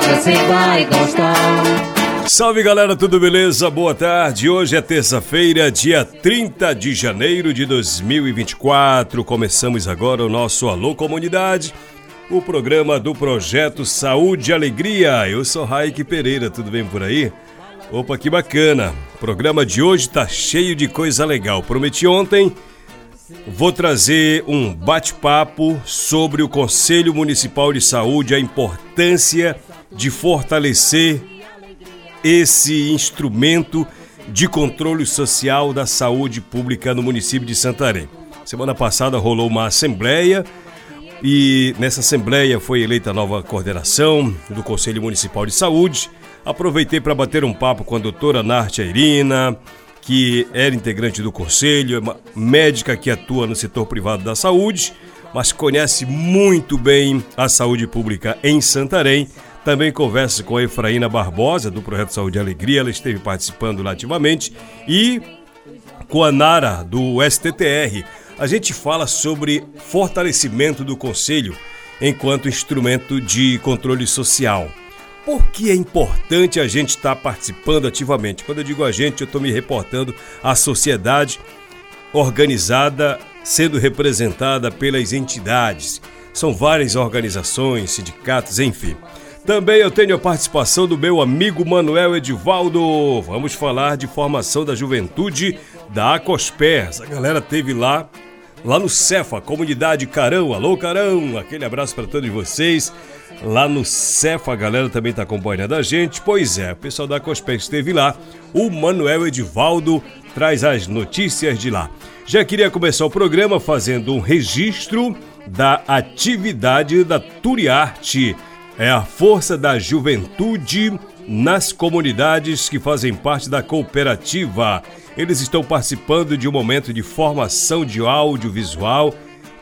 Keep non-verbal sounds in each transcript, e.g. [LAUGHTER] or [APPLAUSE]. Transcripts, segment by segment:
você vai gostar. Salve galera, tudo beleza? Boa tarde. Hoje é terça-feira, dia 30 de janeiro de 2024. Começamos agora o nosso Alô Comunidade, o programa do projeto Saúde e Alegria. Eu sou Raik Pereira, tudo bem por aí? Opa, que bacana. O programa de hoje tá cheio de coisa legal. Prometi ontem Vou trazer um bate-papo sobre o Conselho Municipal de Saúde, a importância de fortalecer esse instrumento de controle social da saúde pública no município de Santarém. Semana passada rolou uma assembleia e nessa assembleia foi eleita a nova coordenação do Conselho Municipal de Saúde. Aproveitei para bater um papo com a doutora Nartia Irina, que era integrante do conselho, é uma médica que atua no setor privado da saúde, mas conhece muito bem a saúde pública em Santarém. Também converso com a Efraína Barbosa, do Projeto Saúde e Alegria, ela esteve participando lá ativamente, e com a Nara, do STTR. A gente fala sobre fortalecimento do conselho enquanto instrumento de controle social. Por que é importante a gente estar participando ativamente? Quando eu digo a gente, eu estou me reportando à sociedade organizada, sendo representada pelas entidades. São várias organizações, sindicatos, enfim. Também eu tenho a participação do meu amigo Manuel Edivaldo. Vamos falar de formação da juventude da Acosper. A galera teve lá, lá no Cefa, comunidade Carão. Alô, Carão! Aquele abraço para todos vocês. Lá no Cefa, a galera também está acompanhando a gente. Pois é, o pessoal da Acosper esteve lá. O Manuel Edivaldo traz as notícias de lá. Já queria começar o programa fazendo um registro da atividade da Turiarte. É a força da juventude nas comunidades que fazem parte da cooperativa. Eles estão participando de um momento de formação de audiovisual.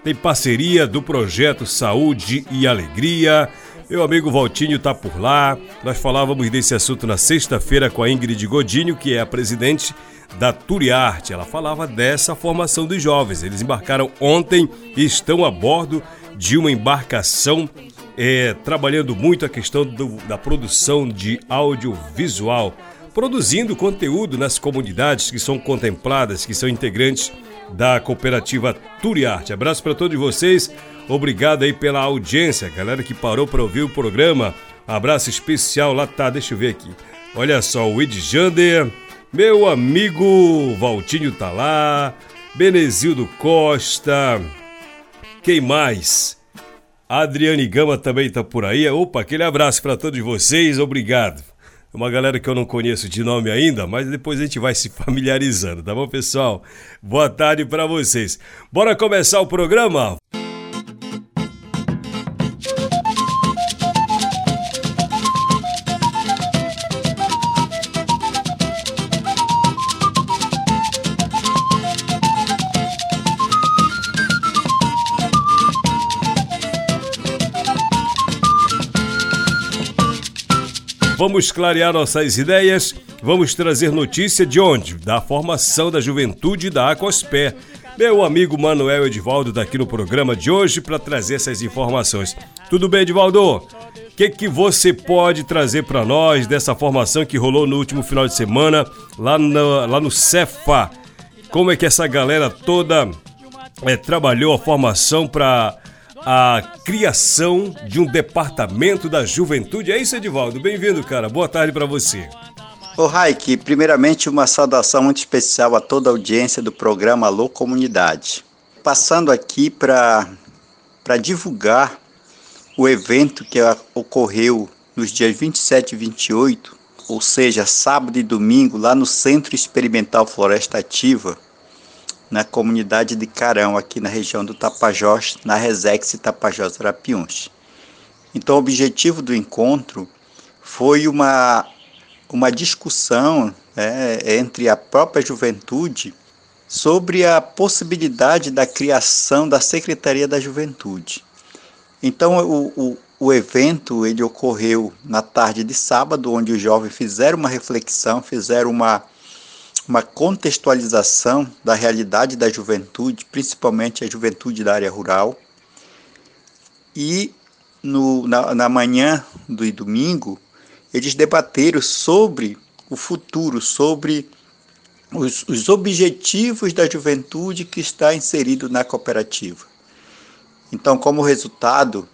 Tem parceria do projeto Saúde e Alegria. Meu amigo Valtinho está por lá. Nós falávamos desse assunto na sexta-feira com a Ingrid Godinho, que é a presidente da Turiarte. Ela falava dessa formação dos jovens. Eles embarcaram ontem e estão a bordo de uma embarcação é, trabalhando muito a questão do, da produção de audiovisual, produzindo conteúdo nas comunidades que são contempladas, que são integrantes da cooperativa Turiarte. Abraço para todos vocês, obrigado aí pela audiência, galera que parou para ouvir o programa. Abraço especial lá, tá, deixa eu ver aqui. Olha só, o Ed Jander, meu amigo Valtinho tá lá, Benezildo Costa, quem mais? Adriane Gama também tá por aí. Opa, aquele abraço para todos vocês, obrigado. Uma galera que eu não conheço de nome ainda, mas depois a gente vai se [LAUGHS] familiarizando, tá bom, pessoal? Boa tarde para vocês. Bora começar o programa? Vamos clarear nossas ideias, vamos trazer notícia de onde? Da formação da juventude da Acospé. Meu amigo Manuel Edivaldo está aqui no programa de hoje para trazer essas informações. Tudo bem, Edivaldo? O que, que você pode trazer para nós dessa formação que rolou no último final de semana lá no, lá no Cefa? Como é que essa galera toda é, trabalhou a formação para a criação de um departamento da juventude. É isso, Edivaldo. Bem-vindo, cara. Boa tarde para você. Ô Raik, primeiramente uma saudação muito especial a toda a audiência do programa Alô Comunidade. Passando aqui para divulgar o evento que ocorreu nos dias 27 e 28, ou seja, sábado e domingo, lá no Centro Experimental Floresta Ativa, na comunidade de Carão, aqui na região do Tapajós, na Resex Tapajós Arapiuns. Então, o objetivo do encontro foi uma uma discussão né, entre a própria juventude sobre a possibilidade da criação da Secretaria da Juventude. Então, o, o, o, evento ele ocorreu na tarde de sábado, onde os jovens fizeram uma reflexão, fizeram uma, uma contextualização da realidade da juventude, principalmente a juventude da área rural. E no, na, na manhã do domingo, eles debateram sobre o futuro, sobre os, os objetivos da juventude que está inserido na cooperativa. Então, como resultado,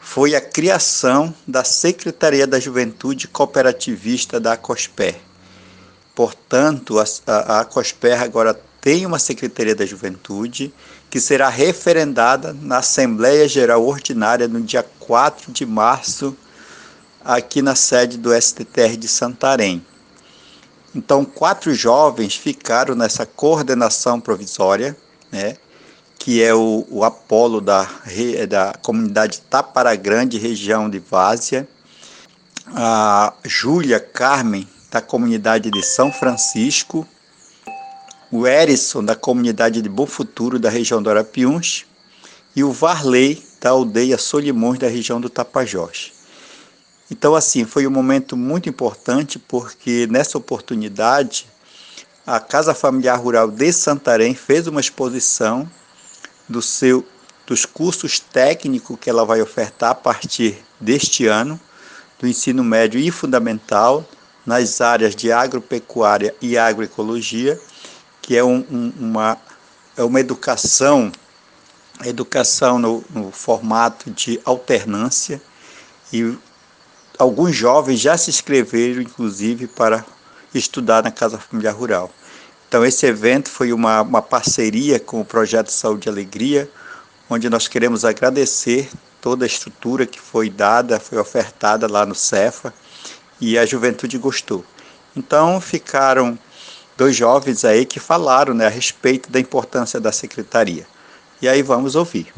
foi a criação da Secretaria da Juventude Cooperativista da COSPER. Portanto, a, a, a COSPER agora tem uma Secretaria da Juventude que será referendada na Assembleia Geral Ordinária no dia 4 de março aqui na sede do STTR de Santarém. Então, quatro jovens ficaram nessa coordenação provisória, né, que é o, o Apolo da, da comunidade Tapara Grande, região de Várzea, a Júlia Carmen, da comunidade de São Francisco, o Erison, da comunidade de Bom Futuro, da região do Arapiuns, e o Varley, da aldeia Solimões, da região do Tapajós. Então, assim, foi um momento muito importante porque nessa oportunidade a Casa Familiar Rural de Santarém fez uma exposição do seu, dos cursos técnicos que ela vai ofertar a partir deste ano, do ensino médio e fundamental, nas áreas de agropecuária e agroecologia, que é, um, um, uma, é uma educação, educação no, no formato de alternância, e alguns jovens já se inscreveram, inclusive, para estudar na Casa Familiar Rural. Então, esse evento foi uma, uma parceria com o Projeto Saúde e Alegria, onde nós queremos agradecer toda a estrutura que foi dada, foi ofertada lá no Cefa, e a juventude gostou. Então, ficaram dois jovens aí que falaram né, a respeito da importância da secretaria. E aí vamos ouvir.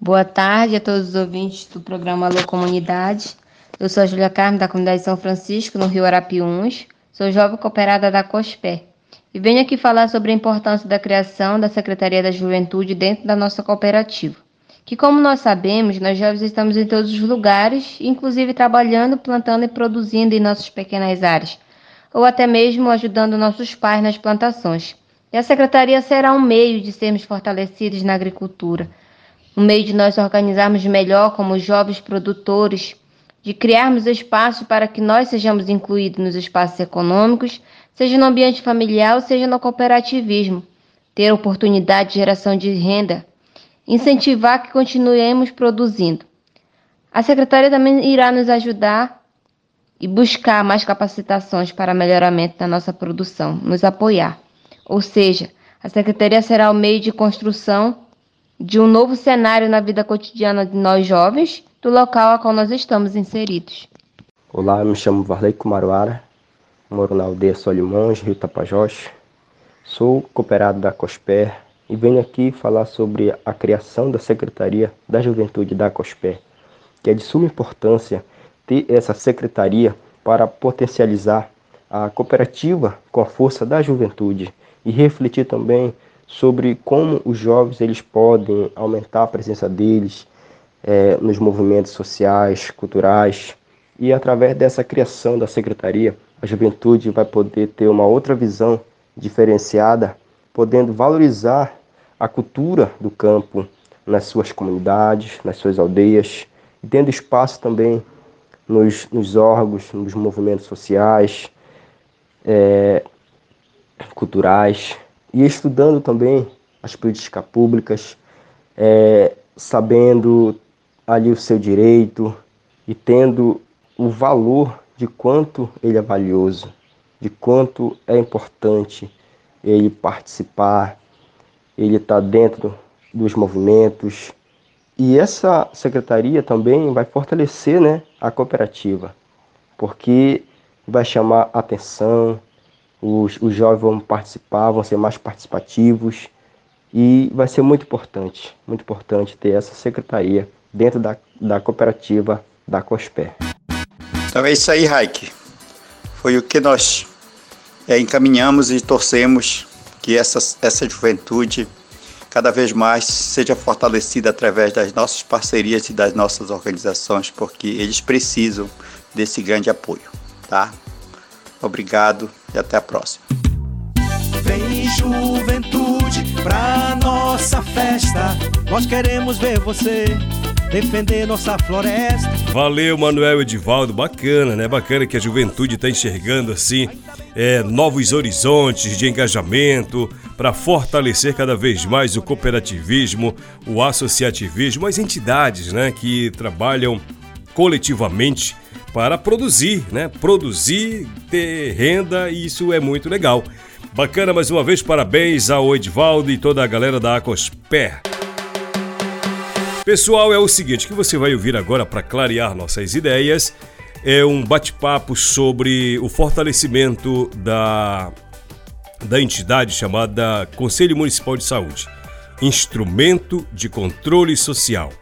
Boa tarde a todos os ouvintes do programa Alô Comunidade. Eu sou a Julia Carme, da comunidade São Francisco, no Rio Arapiuns. Sou jovem cooperada da COSPER. E venho aqui falar sobre a importância da criação da Secretaria da Juventude dentro da nossa cooperativa. Que, como nós sabemos, nós jovens estamos em todos os lugares, inclusive trabalhando, plantando e produzindo em nossas pequenas áreas, ou até mesmo ajudando nossos pais nas plantações. E a Secretaria será um meio de sermos fortalecidos na agricultura, um meio de nós organizarmos melhor como jovens produtores de criarmos espaço para que nós sejamos incluídos nos espaços econômicos, seja no ambiente familiar seja no cooperativismo, ter oportunidade de geração de renda, incentivar que continuemos produzindo. A secretaria também irá nos ajudar e buscar mais capacitações para melhoramento da nossa produção, nos apoiar. Ou seja, a secretaria será o meio de construção de um novo cenário na vida cotidiana de nós jovens do local a qual nós estamos inseridos. Olá, me chamo Varley Kumaruara, moro na aldeia Solimões, Rio Tapajós. Sou cooperado da COSPER e venho aqui falar sobre a criação da Secretaria da Juventude da COSPER, que é de suma importância ter essa secretaria para potencializar a cooperativa com a força da juventude e refletir também sobre como os jovens eles podem aumentar a presença deles é, nos movimentos sociais, culturais. E através dessa criação da secretaria, a juventude vai poder ter uma outra visão diferenciada, podendo valorizar a cultura do campo nas suas comunidades, nas suas aldeias, e tendo espaço também nos, nos órgãos, nos movimentos sociais, é, culturais, e estudando também as políticas públicas, é, sabendo ali o seu direito e tendo o valor de quanto ele é valioso, de quanto é importante ele participar, ele estar tá dentro dos movimentos. E essa secretaria também vai fortalecer né, a cooperativa, porque vai chamar atenção, os, os jovens vão participar, vão ser mais participativos e vai ser muito importante, muito importante ter essa secretaria dentro da, da cooperativa da COSPER. Então é isso aí, Raik. Foi o que nós é, encaminhamos e torcemos que essa, essa juventude cada vez mais seja fortalecida através das nossas parcerias e das nossas organizações, porque eles precisam desse grande apoio, tá? Obrigado e até a próxima. Vem juventude pra nossa festa. Nós queremos ver você defender nossa floresta. Valeu, Manuel Edivaldo. Bacana, né? Bacana que a juventude está enxergando assim é, novos horizontes de engajamento para fortalecer cada vez mais o cooperativismo, o associativismo, as entidades, né, que trabalham coletivamente para produzir, né? Produzir, ter renda e isso é muito legal. Bacana mais uma vez, parabéns ao Edvaldo e toda a galera da Acosper. Pessoal, é o seguinte que você vai ouvir agora para clarear nossas ideias é um bate-papo sobre o fortalecimento da da entidade chamada Conselho Municipal de Saúde, instrumento de controle social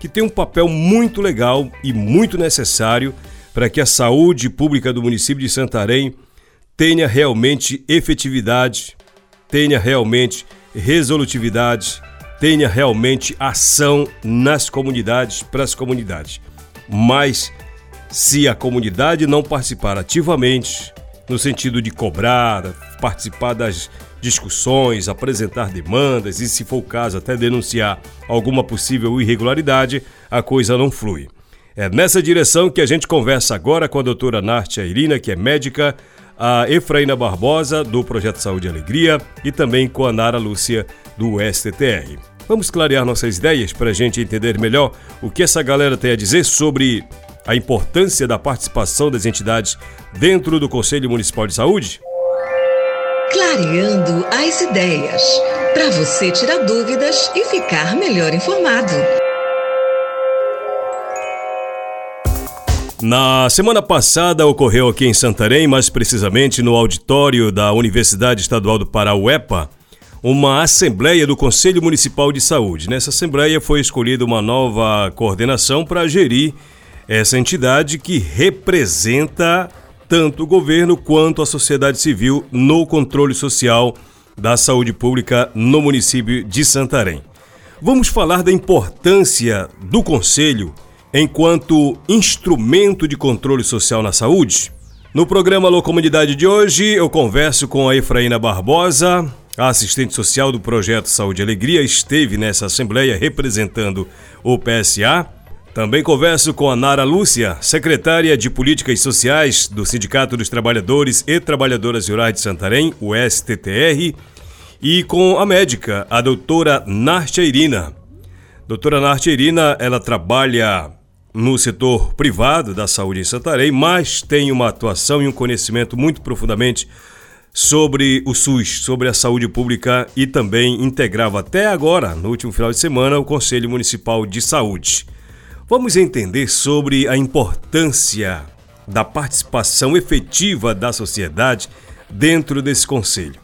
que tem um papel muito legal e muito necessário para que a saúde pública do município de Santarém tenha realmente efetividade, tenha realmente resolutividade, tenha realmente ação nas comunidades, para as comunidades. Mas se a comunidade não participar ativamente, no sentido de cobrar, participar das discussões, apresentar demandas e, se for o caso, até denunciar alguma possível irregularidade, a coisa não flui. É nessa direção que a gente conversa agora com a doutora Nártia Irina, que é médica, a Efraína Barbosa, do Projeto Saúde e Alegria, e também com a Nara Lúcia, do STTR. Vamos clarear nossas ideias para a gente entender melhor o que essa galera tem a dizer sobre a importância da participação das entidades dentro do Conselho Municipal de Saúde? Clareando as ideias, para você tirar dúvidas e ficar melhor informado. Na semana passada ocorreu aqui em Santarém, mais precisamente no auditório da Universidade Estadual do Pará, UEPA, uma assembleia do Conselho Municipal de Saúde. Nessa assembleia foi escolhida uma nova coordenação para gerir essa entidade que representa tanto o governo quanto a sociedade civil no controle social da saúde pública no município de Santarém. Vamos falar da importância do Conselho enquanto instrumento de controle social na saúde? No programa Alô Comunidade de hoje, eu converso com a Efraína Barbosa, a assistente social do projeto Saúde e Alegria, esteve nessa assembleia representando o PSA. Também converso com a Nara Lúcia, secretária de Políticas Sociais do Sindicato dos Trabalhadores e Trabalhadoras Rurais de Santarém, o STTR, e com a médica, a doutora Nártia Irina. Doutora Nártia Irina, ela trabalha no setor privado da saúde em Santarém, mas tem uma atuação e um conhecimento muito profundamente sobre o SUS, sobre a saúde pública e também integrava até agora, no último final de semana, o Conselho Municipal de Saúde. Vamos entender sobre a importância da participação efetiva da sociedade dentro desse conselho.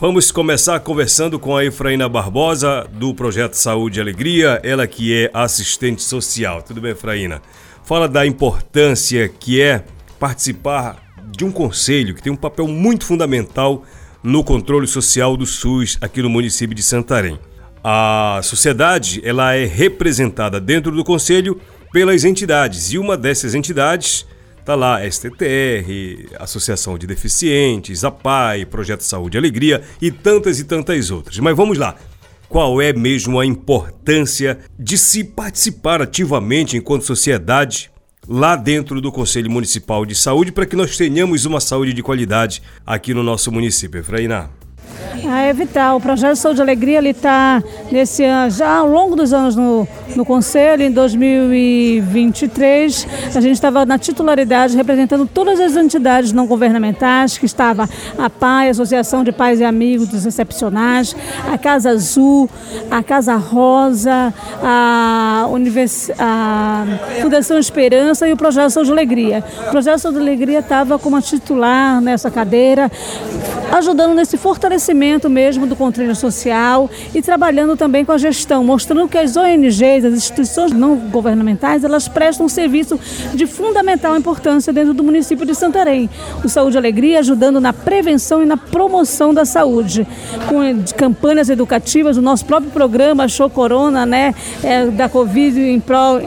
Vamos começar conversando com a Efraína Barbosa, do Projeto Saúde e Alegria, ela que é assistente social. Tudo bem, Efraína? Fala da importância que é participar de um conselho que tem um papel muito fundamental no controle social do SUS aqui no município de Santarém. A sociedade ela é representada dentro do conselho pelas entidades e uma dessas entidades está lá STTR, Associação de Deficientes, APAI, Projeto Saúde e Alegria e tantas e tantas outras. Mas vamos lá. Qual é mesmo a importância de se participar ativamente enquanto sociedade lá dentro do Conselho Municipal de Saúde para que nós tenhamos uma saúde de qualidade aqui no nosso município, Efraína? A evitar. O projeto Saúde e Alegria está nesse ano, já ao longo dos anos no, no Conselho, em 2023, a gente estava na titularidade representando todas as entidades não governamentais, que estava a PAI, Associação de Pais e Amigos dos Excepcionais, a Casa Azul, a Casa Rosa, a, Univers... a Fundação Esperança e o Projeto Saúde e Alegria. O Projeto Saúde e Alegria estava como titular nessa cadeira, ajudando nesse fortalecimento mesmo do controle social e trabalhando também com a gestão, mostrando que as ONGs, as instituições não governamentais, elas prestam um serviço de fundamental importância dentro do município de Santarém. O Saúde e Alegria ajudando na prevenção e na promoção da saúde, com campanhas educativas, o nosso próprio programa Show Corona, né, é, da Covid, em prol,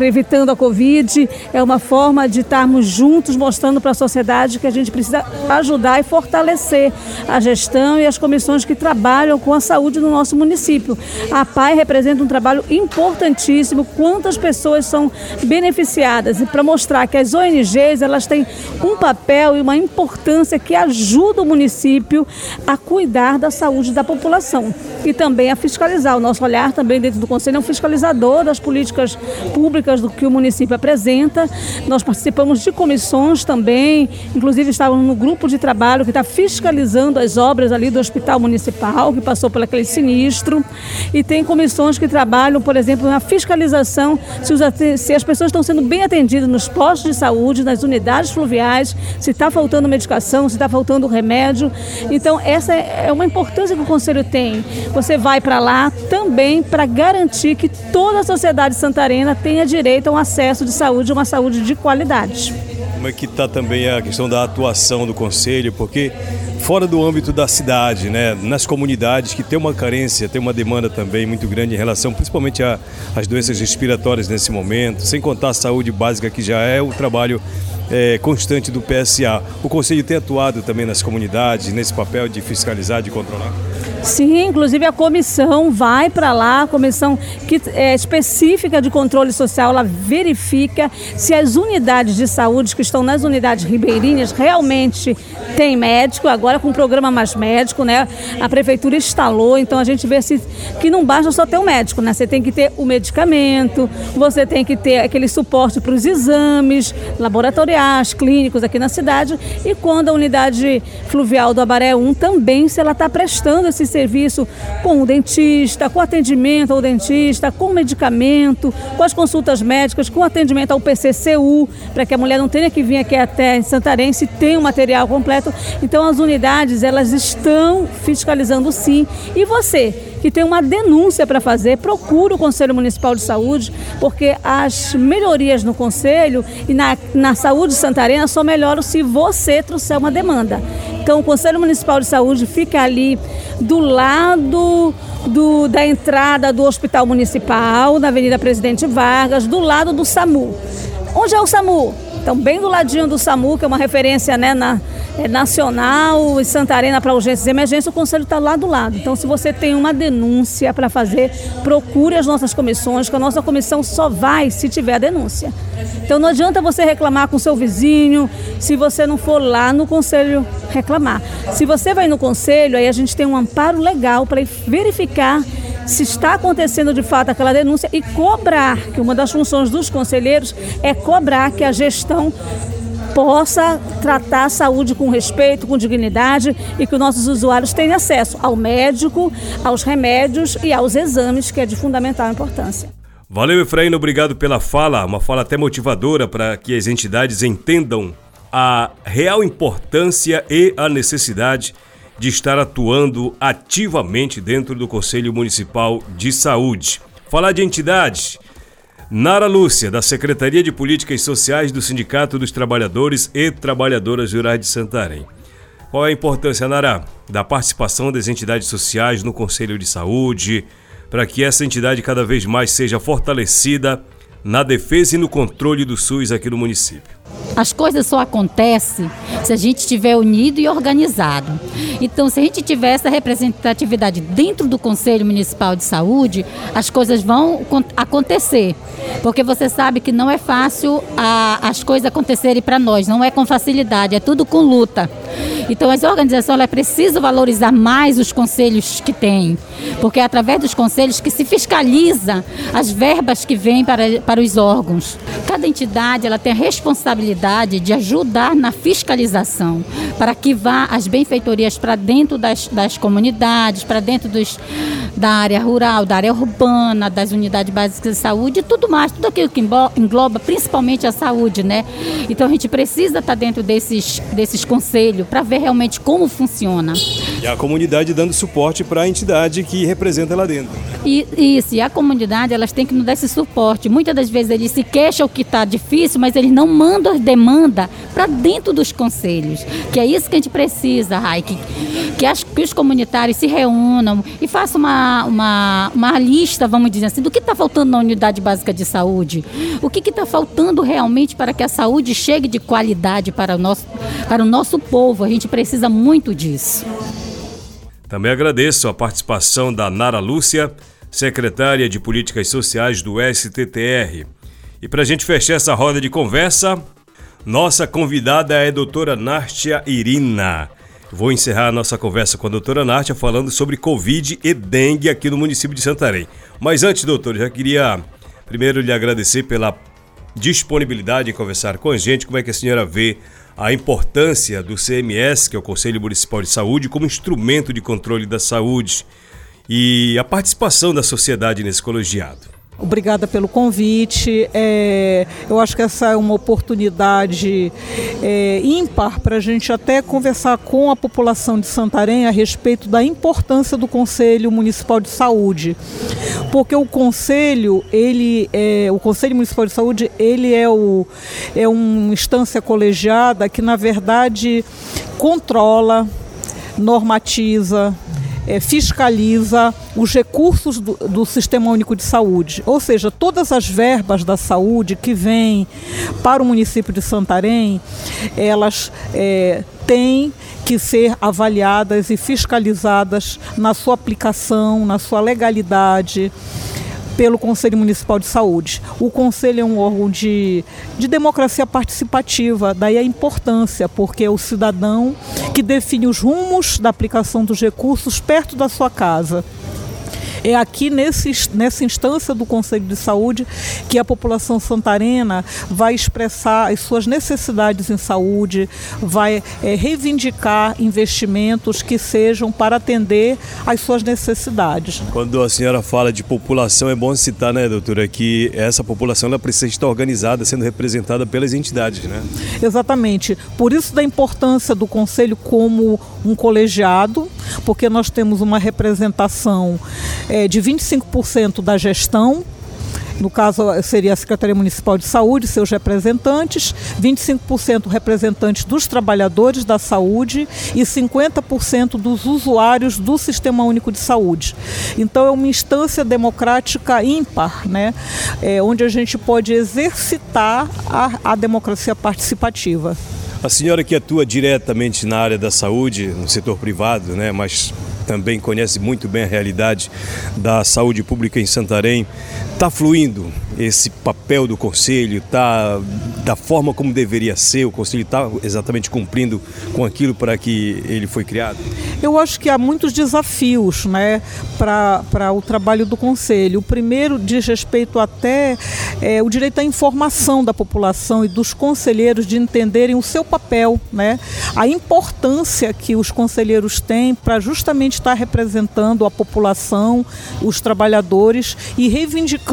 evitando a Covid, é uma forma de estarmos juntos mostrando para a sociedade que a gente precisa ajudar e fortalecer a gestão e as comissões que trabalham com a saúde no nosso município. A PAI representa um trabalho importantíssimo, quantas pessoas são beneficiadas e para mostrar que as ONGs elas têm um papel e uma importância que ajuda o município a cuidar da saúde da população e também a fiscalizar. O nosso olhar também dentro do Conselho é um fiscalizador das políticas públicas do que o município apresenta. Nós participamos de comissões também, inclusive estávamos no grupo de trabalho que está fiscalizando as obras ali do Hospital Municipal, que passou por aquele sinistro. E tem comissões que trabalham, por exemplo, na fiscalização se, os, se as pessoas estão sendo bem atendidas nos postos de saúde, nas unidades fluviais, se está faltando medicação, se está faltando remédio. Então, essa é uma importância que o Conselho tem. Você vai para lá também para garantir que toda a sociedade santarena tenha direito a um acesso de saúde, uma saúde de qualidade. Como é que está também a questão da atuação do Conselho? Porque fora do âmbito da cidade, né, nas comunidades que tem uma carência, tem uma demanda também muito grande em relação principalmente às doenças respiratórias nesse momento, sem contar a saúde básica que já é o trabalho é, constante do PSA. O Conselho tem atuado também nas comunidades, nesse papel de fiscalizar, de controlar? Sim, inclusive a comissão vai para lá, a comissão que é específica de controle social, ela verifica se as unidades de saúde que estão nas unidades ribeirinhas realmente têm médico, agora com o programa Mais Médico, né? A prefeitura instalou, então a gente vê se que não basta só ter um médico, né? Você tem que ter o medicamento, você tem que ter aquele suporte para os exames laboratoriais, clínicos aqui na cidade, e quando a unidade fluvial do Abaré 1 também, se ela está prestando esse serviço com o dentista, com atendimento ao dentista, com medicamento, com as consultas médicas, com atendimento ao PCCU, para que a mulher não tenha que vir aqui até Santarém se tem o material completo. Então as unidades, elas estão fiscalizando sim. E você, que tem uma denúncia para fazer, procure o Conselho Municipal de Saúde, porque as melhorias no Conselho e na, na saúde de Santarena só melhoram se você trouxer uma demanda. Então, o Conselho Municipal de Saúde fica ali do lado do, da entrada do Hospital Municipal, na Avenida Presidente Vargas, do lado do SAMU. Onde é o SAMU? Então, bem do ladinho do SAMU, que é uma referência né, na, é, nacional e Santarena para urgências e emergência, o conselho está lá do lado. Então, se você tem uma denúncia para fazer, procure as nossas comissões, que a nossa comissão só vai se tiver a denúncia. Então, não adianta você reclamar com seu vizinho se você não for lá no conselho reclamar. Se você vai no conselho, aí a gente tem um amparo legal para verificar se está acontecendo de fato aquela denúncia e cobrar, que uma das funções dos conselheiros é cobrar que a gestão possa tratar a saúde com respeito, com dignidade e que os nossos usuários tenham acesso ao médico, aos remédios e aos exames, que é de fundamental importância. Valeu, Efraíno, obrigado pela fala, uma fala até motivadora para que as entidades entendam a real importância e a necessidade de estar atuando ativamente dentro do Conselho Municipal de Saúde. Falar de entidades. Nara Lúcia, da Secretaria de Políticas Sociais do Sindicato dos Trabalhadores e Trabalhadoras Rurais de Santarém. Qual é a importância, Nara, da participação das entidades sociais no Conselho de Saúde, para que essa entidade cada vez mais seja fortalecida na defesa e no controle do SUS aqui no município? As coisas só acontecem se a gente estiver unido e organizado. Então, se a gente tiver essa representatividade dentro do Conselho Municipal de Saúde, as coisas vão acontecer. Porque você sabe que não é fácil a, as coisas acontecerem para nós, não é com facilidade, é tudo com luta. Então as organizações precisam valorizar mais os conselhos que têm, porque é através dos conselhos que se fiscaliza as verbas que vêm para, para os órgãos. Cada entidade ela tem a responsabilidade de ajudar na fiscalização, para que vá as benfeitorias para dentro das, das comunidades, para dentro dos, da área rural, da área urbana, das unidades básicas de saúde e tudo mais, tudo aquilo que engloba principalmente a saúde, né? Então a gente precisa estar dentro desses, desses conselhos para ver realmente como funciona. E a comunidade dando suporte para a entidade que representa lá dentro. E, isso, e a comunidade elas têm que nos dar esse suporte. Muitas das vezes eles se queixam que está difícil, mas eles não mandam as demandas para dentro dos conselhos. Que é isso que a gente precisa, Raik. Que, as, que os comunitários se reúnam e façam uma, uma, uma lista, vamos dizer assim, do que está faltando na unidade básica de saúde. O que está faltando realmente para que a saúde chegue de qualidade para o nosso, para o nosso povo. A gente precisa muito disso. Também agradeço a participação da Nara Lúcia, secretária de Políticas Sociais do STTR. E para a gente fechar essa roda de conversa, nossa convidada é a doutora Nártia Irina. Vou encerrar a nossa conversa com a doutora Nártia falando sobre Covid e dengue aqui no município de Santarém. Mas antes, doutor, já queria primeiro lhe agradecer pela disponibilidade em conversar com a gente. Como é que a senhora vê a importância do CMS, que é o Conselho Municipal de Saúde, como instrumento de controle da saúde e a participação da sociedade nesse colegiado. Obrigada pelo convite. É, eu acho que essa é uma oportunidade é, ímpar para a gente até conversar com a população de Santarém a respeito da importância do Conselho Municipal de Saúde, porque o Conselho, ele, é, o Conselho Municipal de Saúde, ele é, o, é uma instância colegiada que na verdade controla, normatiza, é, fiscaliza os recursos do, do, Sistema Único de Saúde. Ou seja, todas as verbas da saúde que vêm para o município de Santarém, elas é, têm que ser avaliadas e fiscalizadas na sua aplicação, na sua legalidade pelo Conselho Municipal de Saúde. O Conselho é um órgão de, de democracia participativa, daí a importância, porque é o cidadão que define os rumos da aplicação dos recursos perto da sua casa. É aqui nesse, nessa instância do Conselho de Saúde que a população santarena vai expressar as suas necessidades em saúde, vai é, reivindicar investimentos que sejam para atender às suas necessidades. Quando a senhora fala de população, é bom citar, né, doutora, que essa população ela precisa estar organizada, sendo representada pelas entidades, né? Exatamente. Por isso da importância do Conselho como um colegiado, porque nós temos uma representação é, de 25% da gestão no caso seria a Secretaria Municipal de Saúde, seus representantes, 25% representantes dos trabalhadores da saúde e 50% dos usuários do Sistema Único de Saúde. Então é uma instância democrática ímpar, né? É, onde a gente pode exercitar a, a democracia participativa. A senhora que atua diretamente na área da saúde, no setor privado, né, mas também conhece muito bem a realidade da saúde pública em Santarém. Está fluindo esse papel do Conselho? Está da forma como deveria ser? O Conselho está exatamente cumprindo com aquilo para que ele foi criado? Eu acho que há muitos desafios né, para o trabalho do Conselho. O primeiro diz respeito até é, o direito à informação da população e dos conselheiros de entenderem o seu papel, né, a importância que os conselheiros têm para justamente estar representando a população, os trabalhadores e reivindicando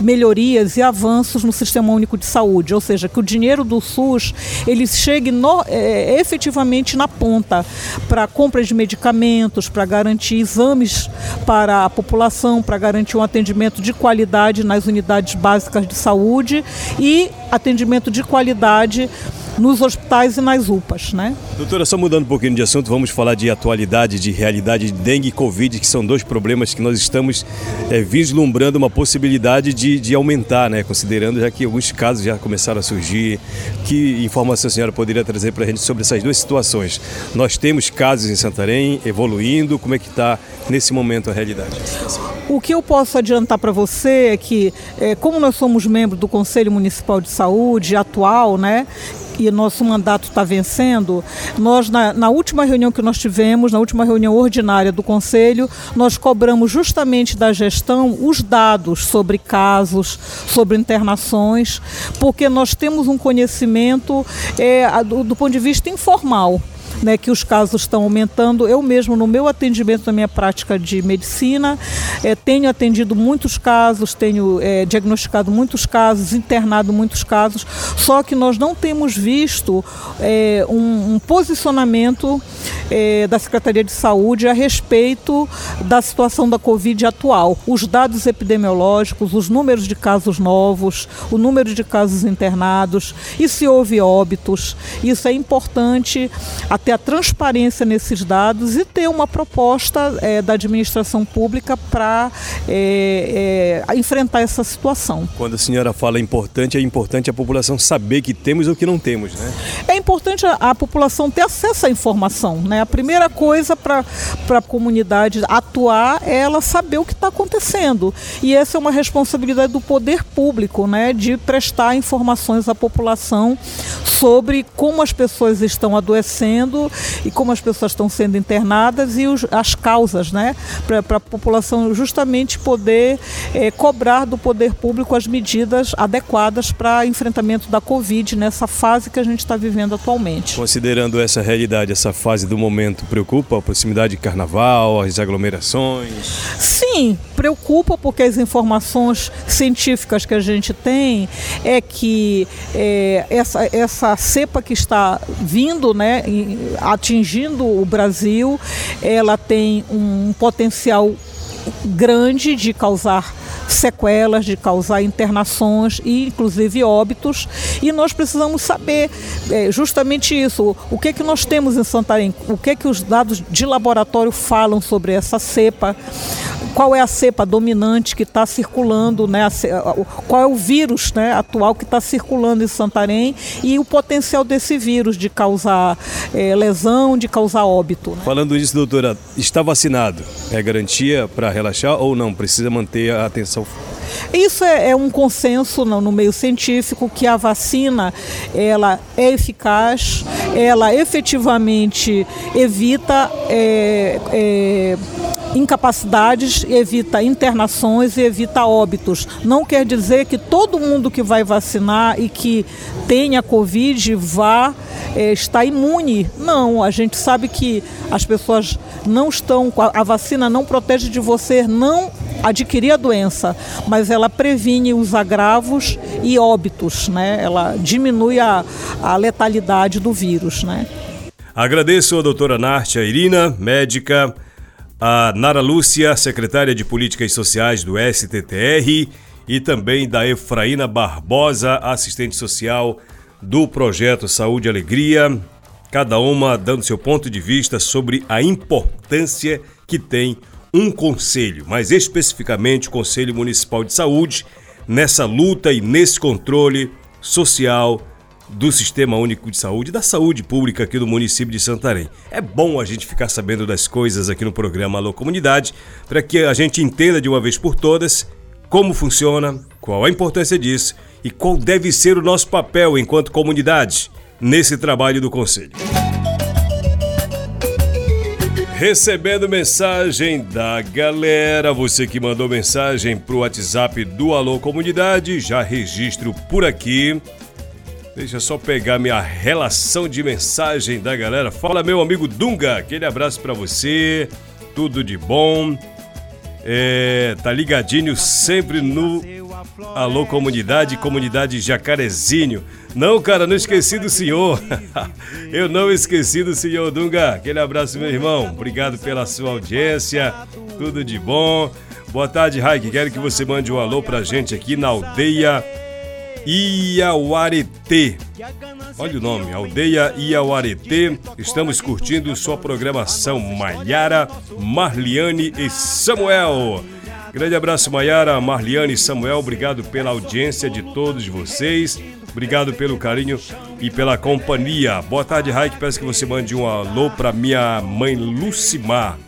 melhorias e avanços no Sistema Único de Saúde, ou seja, que o dinheiro do SUS ele chegue no, é, efetivamente na ponta para compra de medicamentos, para garantir exames para a população, para garantir um atendimento de qualidade nas unidades básicas de saúde e atendimento de qualidade nos hospitais e nas UPAs, né? Doutora, só mudando um pouquinho de assunto, vamos falar de atualidade, de realidade de dengue e Covid, que são dois problemas que nós estamos é, vislumbrando uma possibilidade de, de aumentar, né? Considerando já que alguns casos já começaram a surgir. Que informação a senhora poderia trazer para a gente sobre essas duas situações? Nós temos casos em Santarém evoluindo, como é que está nesse momento a realidade? O que eu posso adiantar para você é que, é, como nós somos membros do Conselho Municipal de Saúde atual, né, e nosso mandato está vencendo, nós na, na, última reunião que nós tivemos, na última reunião ordinária do Conselho, nós cobramos justamente da gestão os dados sobre casos, sobre internações, porque nós temos um conhecimento é, do, do ponto de vista informal né, que os casos estão aumentando. Eu mesmo, no meu atendimento, na minha prática de medicina, é, tenho atendido muitos casos, tenho é, diagnosticado muitos casos, internado muitos casos, só que nós não temos visto é, um, um, posicionamento da Secretaria de Saúde a respeito da situação da Covid atual. Os dados epidemiológicos, os números de casos novos, o número de casos internados e se houve óbitos. Isso é importante ter a transparência nesses dados e ter uma proposta é, da administração pública para é, é, enfrentar essa situação. Quando a senhora fala importante, é importante a população saber que temos ou que não temos, né? É importante a, a população ter acesso à informação, né? A primeira coisa para a comunidade atuar é ela saber o que está acontecendo. E essa é uma responsabilidade do poder público, né? De prestar informações à população sobre como as pessoas estão adoecendo e como as pessoas estão sendo internadas e os, as causas, né? Para a população justamente poder é, cobrar do poder público as medidas adequadas para enfrentamento da Covid nessa fase que a gente está vivendo atualmente. Considerando essa realidade, essa fase do momento, preocupa a proximidade de carnaval, as aglomerações? Sim, preocupa porque as informações científicas que a gente tem é que é, essa, essa cepa que está vindo, né, atingindo o Brasil, ela tem um potencial grande de causar sequelas, de causar internações e inclusive óbitos. E nós precisamos saber é, justamente isso. O que é que nós temos em Santarém? O que é que os dados de laboratório falam sobre essa cepa? Qual é a cepa dominante que está circulando, né? qual é o vírus né, atual que está circulando em Santarém e o potencial desse vírus de causar é, lesão, de causar óbito. Né? Falando disso, doutora, está vacinado? É garantia para relaxar ou não? Precisa manter a atenção isso é, é um consenso no, no, meio científico que a vacina ela é eficaz, ela efetivamente evita é, é, incapacidades, evita internações e evita óbitos. Não quer dizer que todo mundo que vai vacinar e que tenha Covid vá é, estar imune. Não, a gente sabe que as pessoas não estão, a vacina não protege de você não adquirir a doença, mas ela previne os agravos e óbitos, né? Ela diminui a, a letalidade do vírus, né? Agradeço a doutora Nártia Irina, médica, a Nara Lúcia, secretária de Políticas Sociais do STTR e também da Efraína Barbosa, assistente social do projeto Saúde e Alegria, cada uma dando seu ponto de vista sobre a importância que tem um conselho, mais especificamente o Conselho Municipal de Saúde, nessa luta e nesse controle social do Sistema Único de Saúde, da saúde pública aqui do município de Santarém. É bom a gente ficar sabendo das coisas aqui no programa Alô Comunidade, para que a gente entenda de uma vez por todas como funciona, qual a importância disso e qual deve ser o nosso papel enquanto comunidade nesse trabalho do Conselho. Recebendo mensagem da galera, você que mandou mensagem pro WhatsApp do Alô Comunidade, já registro por aqui. Deixa só pegar minha relação de mensagem da galera. Fala meu amigo Dunga, aquele abraço para você, tudo de bom. É, tá ligadinho sempre no Alô Comunidade, Comunidade Jacarezinho. Não, cara, não esqueci do senhor. [LAUGHS] Eu não esqueci do senhor Dunga. Aquele abraço, meu irmão. Obrigado pela sua audiência. Tudo de bom. Boa tarde, Raik. Quero que você mande um alô pra gente aqui na aldeia Iauaretê. Olha o nome, Aldeia Iauaretê. Estamos curtindo sua programação Maiara, Marliane e Samuel. Grande abraço, Maiara, Marliane e Samuel. Obrigado pela audiência de todos vocês. Obrigado pelo carinho e pela companhia. Boa tarde, Raik. Peço que você mande um alô para minha mãe Lucimar.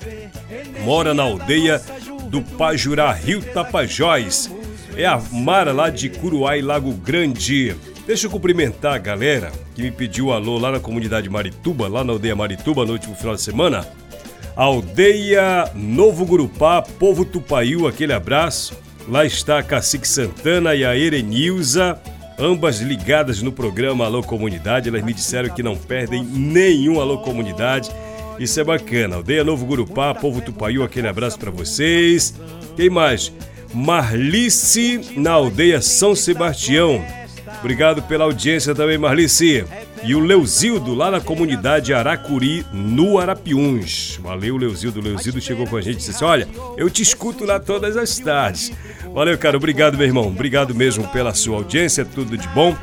Mora na aldeia do Pajurá, Rio Tapajós. É a Mara lá de Curuai, Lago Grande. Deixa eu cumprimentar a galera que me pediu alô lá na comunidade Marituba, lá na aldeia Marituba, no último final de semana. Aldeia Novo Gurupá, Povo Tupaiu, aquele abraço. Lá está a Cacique Santana e a Erenilza, ambas ligadas no programa Alô Comunidade. Elas me disseram que não perdem nenhum Alô Comunidade. Isso é bacana. Aldeia Novo Gurupá, Povo Tupaiu, aquele abraço para vocês. Quem mais? Marlice na aldeia São Sebastião. Obrigado pela audiência também, Marlice. E o Leuzildo, lá na comunidade Aracuri, no Arapiuns. Valeu, Leuzildo. O Leuzildo chegou com a gente e disse assim: Olha, eu te escuto lá todas as tardes. Valeu, cara. Obrigado, meu irmão. Obrigado mesmo pela sua audiência. Tudo de bom.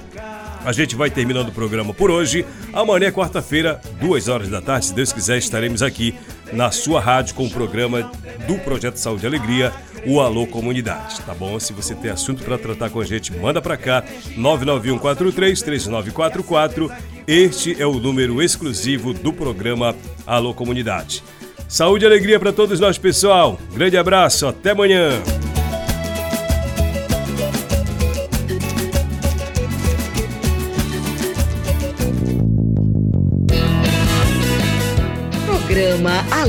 A gente vai terminando o programa por hoje. Amanhã, quarta-feira, duas horas da tarde, se Deus quiser, estaremos aqui na sua rádio com o programa do Projeto Saúde e Alegria, o Alô Comunidade, tá bom? Se você tem assunto para tratar com a gente, manda para cá, 991433944. Este é o número exclusivo do programa Alô Comunidade. Saúde e alegria para todos nós, pessoal. Grande abraço, até amanhã.